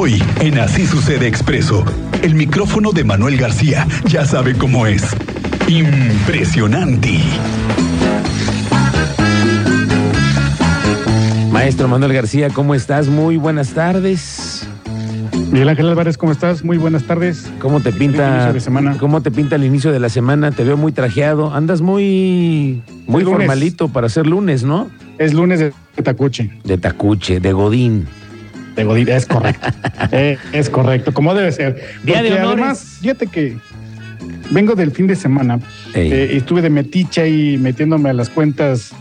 Hoy, en Así Sucede Expreso, el micrófono de Manuel García ya sabe cómo es. Impresionante. Maestro Manuel García, ¿cómo estás? Muy buenas tardes. Miguel Ángel Álvarez, ¿cómo estás? Muy buenas tardes. ¿Cómo te pinta? inicio de semana. ¿Cómo te pinta el inicio de la semana? Te veo muy trajeado. Andas muy muy formalito para ser lunes, ¿no? Es lunes de Tacuche, De tacuche, de godín. De Godín, es correcto. Eh, es correcto, como debe ser. Día Porque. Además, fíjate que vengo del fin de semana eh, y estuve de meticha y metiéndome a las cuentas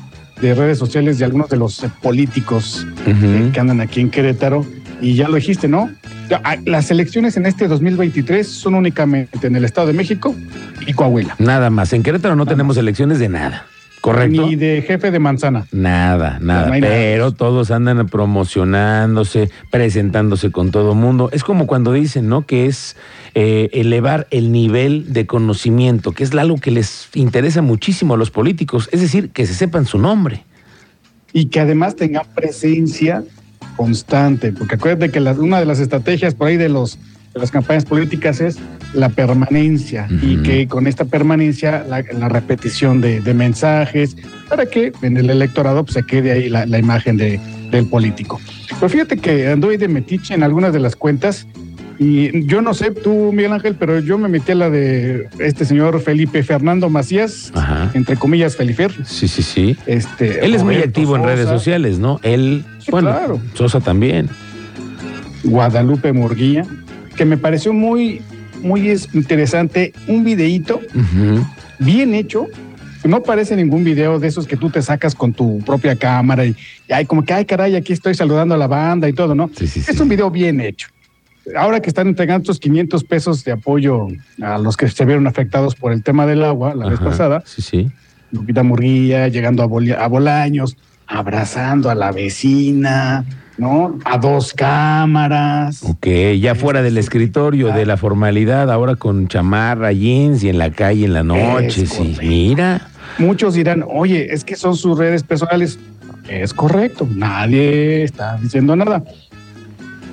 de redes sociales de algunos de los eh, políticos eh, que andan aquí en Querétaro. Y ya lo dijiste, ¿no? Ah, Las elecciones en este 2023 son únicamente en el Estado de México y Coahuila. Nada más. En Querétaro no tenemos elecciones de nada. ¿Correcto? Ni de jefe de manzana. Nada, nada. No hay nada. Pero todos andan promocionándose, presentándose con todo mundo. Es como cuando dicen, ¿no? Que es eh, elevar el nivel de conocimiento, que es algo que les interesa muchísimo a los políticos. Es decir, que se sepan su nombre. y que además tengan presencia constante, porque acuérdate que la- una de las estrategias por ahí de los de las campañas políticas es la permanencia y que con esta permanencia la, la repetición de, de mensajes para que en el electorado pues, se quede ahí la, la imagen de, del político. Pero fíjate que anduve de metiche en algunas de las cuentas y yo no sé tú Miguel Ángel, pero yo me metí a la de este señor Felipe Fernando Macías, Ajá. entre comillas Felifer. Sí, sí, sí. Este, Él es muy activo en redes sociales, ¿no? Él, Sí, bueno, claro. Sosa también. Guadalupe Murguía, que me pareció muy, muy es- interesante, un videíto Ujú. bien hecho. No parece ningún video de esos que tú te sacas con tu propia cámara y, y hay como que, ay caray, aquí estoy saludando a la banda y todo, ¿no? Sí, sí, sí. Es un video bien hecho. Ahora que están entregando estos 500 pesos de apoyo a los que se vieron afectados por el tema del agua la vez pasada, Sí, sí. Lupita Murguía llegando a, a Bolaños, abrazando a la vecina, ¿no? A dos cámaras. Ok, ya fuera del escritorio, de la formalidad, ahora con chamarra, jeans y en la calle en la noche, sí. Mira. Muchos dirán, oye, es que son sus redes personales. Es correcto, nadie está diciendo nada.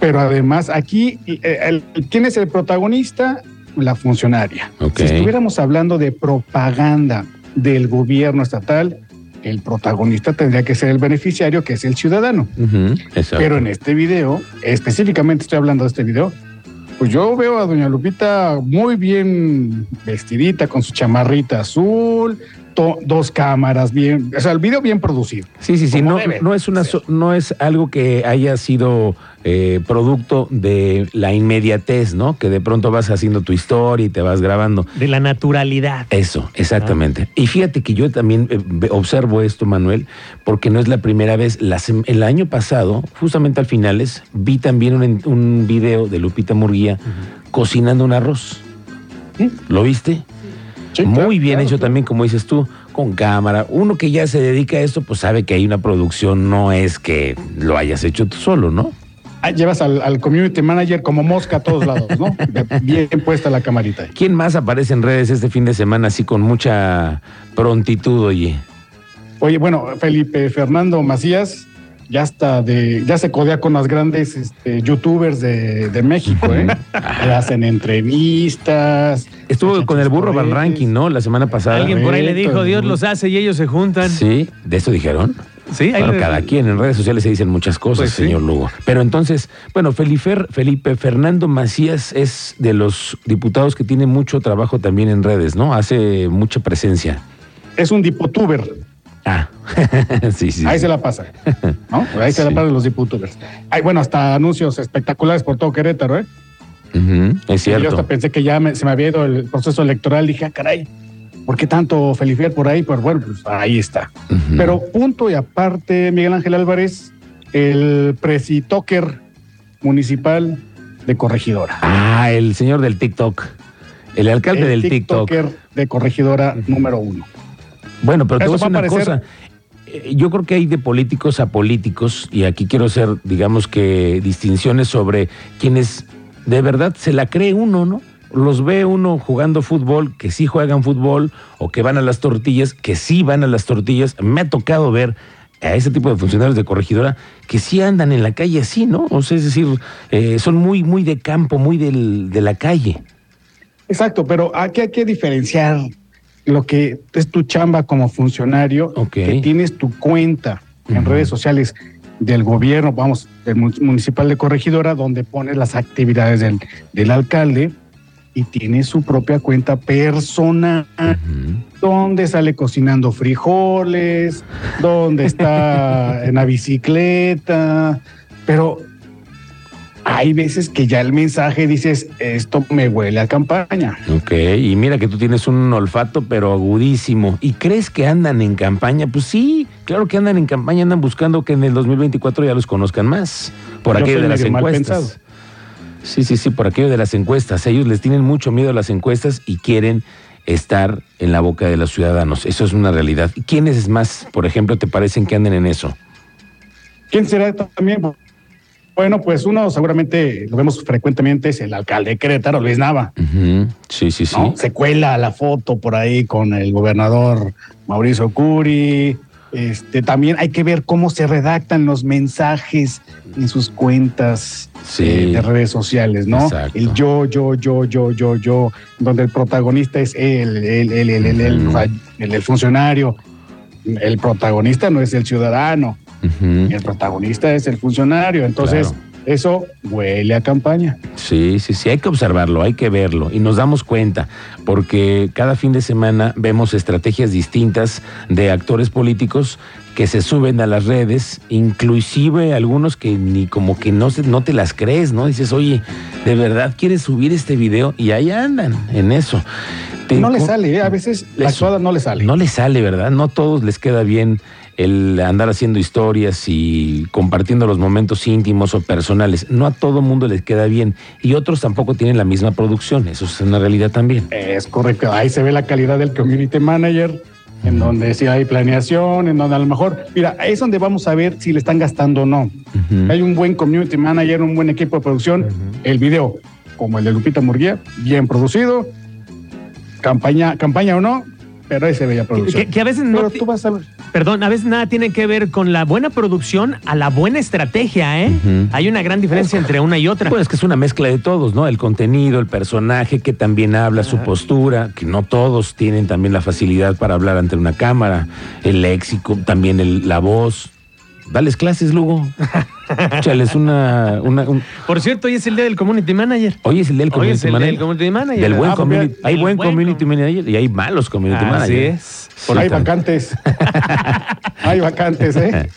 Pero además, aquí, eh, ¿quién es el protagonista? La funcionaria. Si estuviéramos hablando de propaganda del gobierno estatal, el protagonista tendría que ser el beneficiario, que es el ciudadano. Pero en este video, específicamente estoy hablando de este video, pues yo veo a doña Lupita muy bien vestidita con su chamarrita azul, to- dos cámaras bien, o sea, el video bien producido. Sí, sí, sí, no, es una so- no es algo que haya sido eh, producto de la inmediatez, ¿no? Que de pronto vas haciendo tu historia y te vas grabando. De la naturalidad. Eso, exactamente. Y fíjate que yo también eh, observo esto, Manuel, porque no es la primera vez. El año pasado, justamente al finales, vi también un, video de Lupita Murguía cocinando un arroz. ¿Lo viste? Sí, Muy claro, bien claro, hecho claro. también, como dices tú, con cámara. Uno que ya se dedica a esto, pues sabe que hay una producción, no es que lo hayas hecho tú solo, ¿no? Ah, llevas al, al community manager como mosca a todos lados, ¿no? bien puesta la camarita. ahí. ¿Quién más aparece en redes este fin de semana así con mucha prontitud, oye? Oye, bueno, Felipe Fernando Macías ya está de, ya se codea con las grandes este, youtubers de, de México, ¿eh? Le hacen entrevistas. Estuvo con el burro Van. Ranking, ¿no? La semana pasada. Alguien por ahí le dijo, Dios los hace y ellos se juntan. Sí, de eso dijeron. Sí, Bueno, cada quien en redes sociales se dicen muchas cosas, Pues sí. señor Lugo. Pero entonces, bueno, Felipe, Felipe Fernando Macías es de los diputados que tiene mucho trabajo también en redes, ¿no? Hace mucha presencia. Es un dipotuber. Ah, sí, sí. Ahí sí. se la pasa. ¿no? Ahí se la pasan los diputubers. Hay, bueno, hasta anuncios espectaculares por todo Querétaro, ¿eh? Es Yo hasta cierto. pensé que ya me- se me había ido el proceso electoral. Dije, ah, caray, ¿por qué tanto Felipe por ahí? Pues bueno, pues ahí está. Pero punto y aparte, Miguel Ángel Álvarez, el presitoker municipal de Corregidora. Ah, el señor del TikTok. El alcalde el del TikTok. tiktoker de Corregidora número uno. Bueno, pero te voy a Eso decir una parecer- cosa. Eh, Yo creo que hay de políticos a políticos, y aquí quiero hacer, digamos que, distinciones sobre quienes de verdad se la cree uno, ¿no? Los ve uno jugando fútbol, que sí juegan fútbol, o que van a las tortillas, que sí van a las tortillas. Me ha tocado ver a ese tipo de funcionarios de corregidora que sí andan en la calle así, ¿no? O sea, es decir, eh, son muy, muy de campo, muy del, de la calle. Exacto, pero aquí hay que diferenciar lo que es tu chamba como funcionario, que tienes tu cuenta en redes sociales del gobierno, vamos, del mun- municipal de Corregidora, donde pones las actividades del, del alcalde y tiene su propia cuenta personal, donde sale cocinando frijoles, donde está en la bicicleta, pero hay veces que ya el mensaje dices, esto me huele a campaña. Ok, y mira que tú tienes un olfato pero agudísimo. ¿Y crees que andan en campaña? Pues sí, claro que andan en campaña, andan buscando que en el 2024 ya los conozcan más. Por Yo aquello de las encuestas. pensado. Sí, sí, sí, por aquello de las encuestas. Ellos les tienen mucho miedo a las encuestas y quieren estar en la boca de los ciudadanos. Eso es una realidad. ¿Y ¿Quiénes más, por ejemplo, te parecen que anden en eso? ¿Quién será también? Bueno, pues uno seguramente lo vemos frecuentemente, es el alcalde de Querétaro, Luis Nava. Sí, sí, sí. ¿no? Se cuela la foto por ahí con el gobernador Mauricio Curi. Este, también hay que ver cómo se redactan los mensajes en sus cuentas Sí. eh, de redes sociales, ¿no? Exacto. El yo, yo, yo, yo, yo, yo, donde el protagonista es él, él, él, el, el funcionario. El protagonista no es el ciudadano, el protagonista es el funcionario. Entonces, Claro. Eso huele a campaña. Sí, sí, sí, hay que observarlo, hay que verlo y nos damos cuenta, porque cada fin de semana vemos estrategias distintas de actores políticos que se suben a las redes, inclusive algunos que ni como que no, se- no te las crees, ¿no? Dices, oye, ¿de verdad quieres subir este video? Y ahí andan en eso. Te- no le sale, ¿eh? a veces la actuada no le sale. No les sale, ¿verdad? No a todos les queda bien el andar haciendo historias y compartiendo los momentos íntimos o personales. No a todo mundo les queda bien. Y otros tampoco tienen la misma producción. Eso es una realidad también. Es correcto. Ahí se ve la calidad del community manager, en donde sí hay planeación, en donde a lo mejor, mira, ahí es donde vamos a ver si le están gastando o no. Hay un buen community manager, un buen equipo de producción. El video, como el de Lupita Murguía, bien producido. Campaña, campaña o no, pero ahí se veía producción. Que, que a veces no, Pero tú vas a ver. perdón, a veces nada tiene que ver con la buena producción a la buena estrategia, ¿eh? Hay una gran diferencia entre una y otra. Bueno, es que es una mezcla de todos, ¿no? El contenido, el personaje que también habla, su postura, que no todos tienen también la facilidad para hablar ante una cámara, el léxico, también el- la voz. Dales clases, Lugo. Échales una, una, un- Por cierto, hoy es el día del community manager. Hoy es el del Hoy community es el día manager. del community manager. Del buen Ah, community. Hay buen buen community com- manager y hay malos community Así managers. es. Por hay tanto- vacantes. hay vacantes, ¿eh?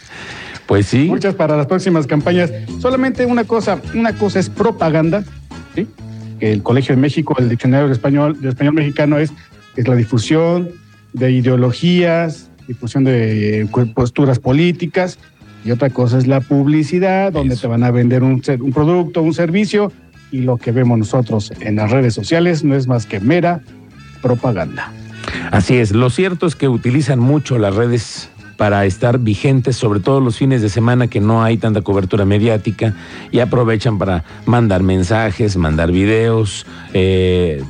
Pues sí. Muchas para las próximas campañas. Solamente una cosa, una cosa es propaganda, ¿sí? Que el Colegio de México, el Diccionario de Español, de Español Mexicano es, es la difusión de ideologías, difusión de eh, posturas políticas, y otra cosa es la publicidad, donde Eso. te van a vender un producto, un servicio, y lo que vemos nosotros en las redes sociales no es más que mera propaganda. Así es. Lo cierto es que utilizan mucho las redes para estar vigentes, sobre todo los fines de semana que no hay tanta cobertura mediática y aprovechan para mandar mensajes, mandar videos, eh,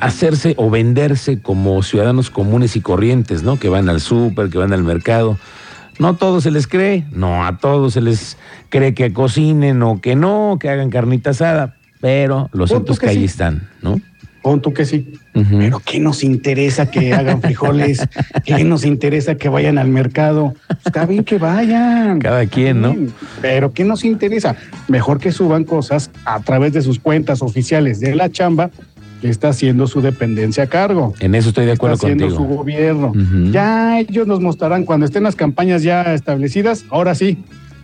hacerse o venderse como ciudadanos comunes y corrientes, ¿no? Que van al súper, que van al mercado. No a todos se les cree, no a todos se les cree que cocinen o que no, que hagan carnita asada, pero lo Pon cierto tú es que que ahí están, ¿no? Pon tú que sí. Pero ¿qué nos interesa que hagan frijoles? ¿Qué nos interesa que vayan al mercado? Está bien que vayan. Cada quien, ¿no? Pero ¿qué nos interesa? Mejor que suban cosas a través de sus cuentas oficiales de la chamba está haciendo su dependencia a cargo. En eso estoy de Está acuerdo haciendo su gobierno. Ya ellos nos mostrarán cuando estén las campañas ya establecidas. Ahora sí.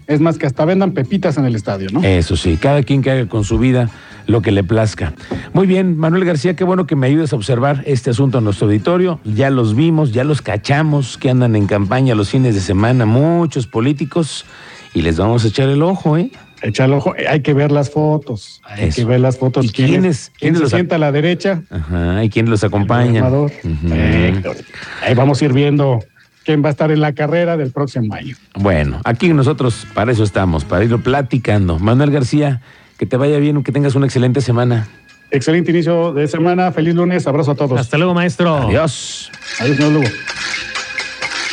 Es más que hasta vendan pepitas en el estadio, ¿no? Eso sí, cada quien que haga con su vida lo que le plazca. Muy bien, Manuel García, qué bueno que me ayudes a observar este asunto en nuestro auditorio. Ya los vimos, ya los cachamos que andan en campaña los fines de semana, muchos políticos, y les vamos a echar el ojo, ¿eh? Échale ojo. Hay que ver las fotos. Hay Eso. que ver las fotos. ¿Y quiénes- ¿Quién quiénes se los- sienta a la derecha? Ajá, y quién los acompaña. Gobernador. Héctor. Ahí vamos a ir viendo quién va a estar en la carrera del próximo año. Bueno, aquí nosotros para eso estamos, para irlo platicando. Manuel García, que te vaya bien, que tengas una excelente semana. Excelente inicio de semana. Feliz lunes. Abrazo a todos. Hasta luego, maestro. Adiós. Adiós, señor Lugo.